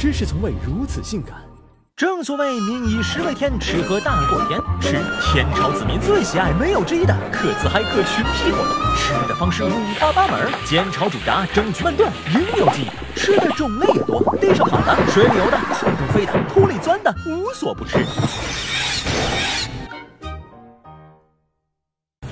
真是从未如此性感。正所谓民以食为天，吃喝大过天。吃，天朝子民最喜爱，没有之一的可自嗨可群屁活动。吃的方式五花八门，煎炒煮炸，蒸焗焖炖，应有尽有。吃的种类也多，地上跑的，水里游的，空中飞的，土里钻的，无所不吃。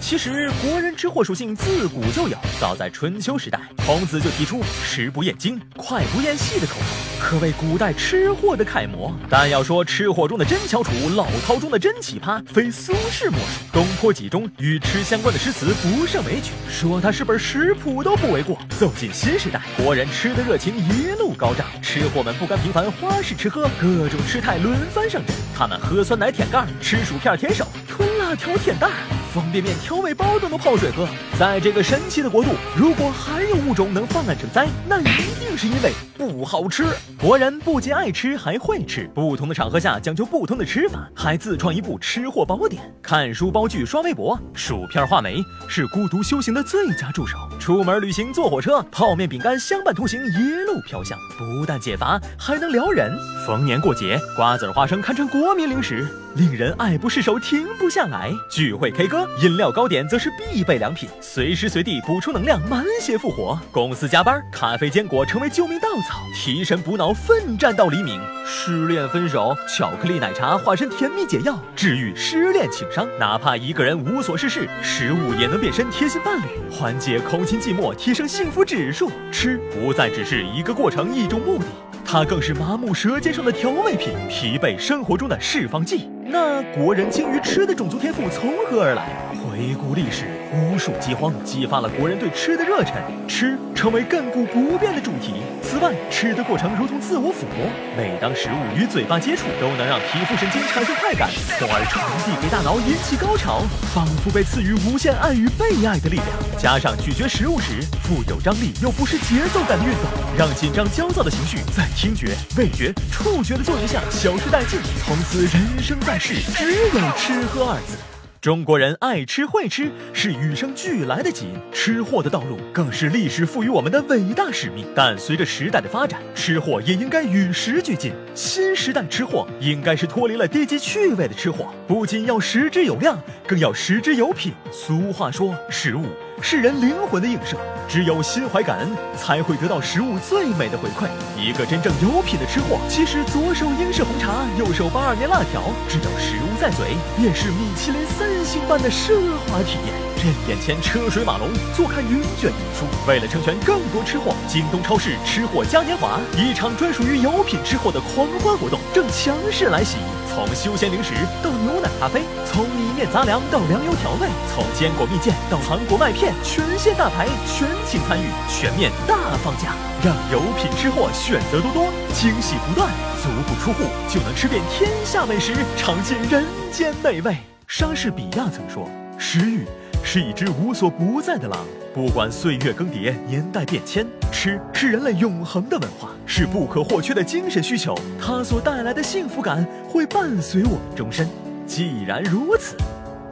其实，国人吃货属性自古就有。早在春秋时代，孔子就提出“食不厌精，脍不厌细”的口号，可谓古代吃货的楷模。但要说吃货中的真翘楚，老饕中的真奇葩，非苏轼莫属。《东坡集》中与吃相关的诗词不胜枚举，说它是本食谱都不为过。走进新时代，国人吃的热情一路高涨，吃货们不甘平凡，花式吃喝，各种吃态轮番上阵。他们喝酸奶舔盖，吃薯片舔手，吞辣条舔蛋。方便面、调味包都能泡水喝。在这个神奇的国度，如果还有物种能泛滥成灾，那一定是因为不好吃。国人不仅爱吃，还会吃。不同的场合下讲究不同的吃法，还自创一部吃货宝典。看书、煲剧、刷微博，薯片、话梅是孤独修行的最佳助手。出门旅行坐火车，泡面、饼干相伴同行，一路飘香。不但解乏，还能撩人。逢年过节，瓜子、花生堪称国民零食，令人爱不释手，停不下来。聚会 K 歌。饮料糕点则是必备良品，随时随地补充能量，满血复活。公司加班，咖啡坚果成为救命稻草，提神补脑，奋战到黎明。失恋分手，巧克力奶茶化身甜蜜解药，治愈失恋情伤。哪怕一个人无所事事，食物也能变身贴心伴侣，缓解空心寂寞，提升幸福指数。吃不再只是一个过程，一种目的，它更是麻木舌尖上的调味品，疲惫生活中的释放剂。那国人精于吃的种族天赋从何而来？回顾历史，无数饥荒激发了国人对吃的热忱，吃成为亘古不变的主题。此外，吃的过程如同自我抚摸，每当食物与嘴巴接触，都能让皮肤神经产生快感，从而传递给大脑，引起高潮，仿佛被赐予无限爱与被爱的力量。加上咀嚼食物时富有张力又不失节奏感的运动，让紧张焦躁的情绪在听觉、味觉、触觉的作用下消失殆尽，从此人生在。世只有吃喝二字。中国人爱吃会吃是与生俱来的基因，吃货的道路更是历史赋予我们的伟大使命。但随着时代的发展，吃货也应该与时俱进。新时代吃货应该是脱离了低级趣味的吃货，不仅要食之有量，更要食之有品。俗话说，食物。是人灵魂的映射，只有心怀感恩，才会得到食物最美的回馈。一个真正有品的吃货，其实左手英式红茶，右手八二年辣条，只要食物在嘴，便是米其林三星般的奢华体验。任眼前车水马龙，坐看云卷云舒。为了成全更多吃货，京东超市吃货嘉年华，一场专属于有品吃货的狂欢活动正强势来袭。从休闲零食到牛奶咖啡，从米面杂粮到粮油调味，从坚果蜜饯到韩国麦片，全线大牌全请参与，全面大放价，让有品吃货选择多多，惊喜不断，足不出户就能吃遍天下美食，尝尽人间美味。莎士比亚曾说：“食欲是一只无所不在的狼。”不管岁月更迭，年代变迁，吃是人类永恒的文化，是不可或缺的精神需求。它所带来的幸福感会伴随我们终身。既然如此，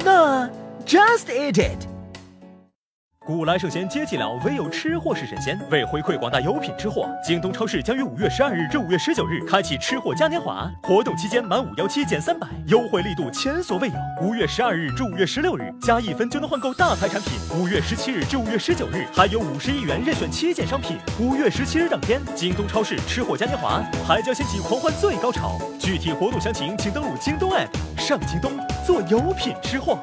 那 just eat it。古来圣贤皆寂寥，唯有吃货是神仙。为回馈广大有品吃货，京东超市将于五月十二日至五月十九日开启吃货嘉年华活动，期间满五幺七减三百，优惠力度前所未有。五月十二日至五月十六日，加一分就能换购大牌产品。五月十七日至五月十九日，还有五十亿元任选七件商品。五月十七日当天，京东超市吃货嘉年华还将掀起狂欢最高潮。具体活动详情，请登录京东 APP，上京东做有品吃货。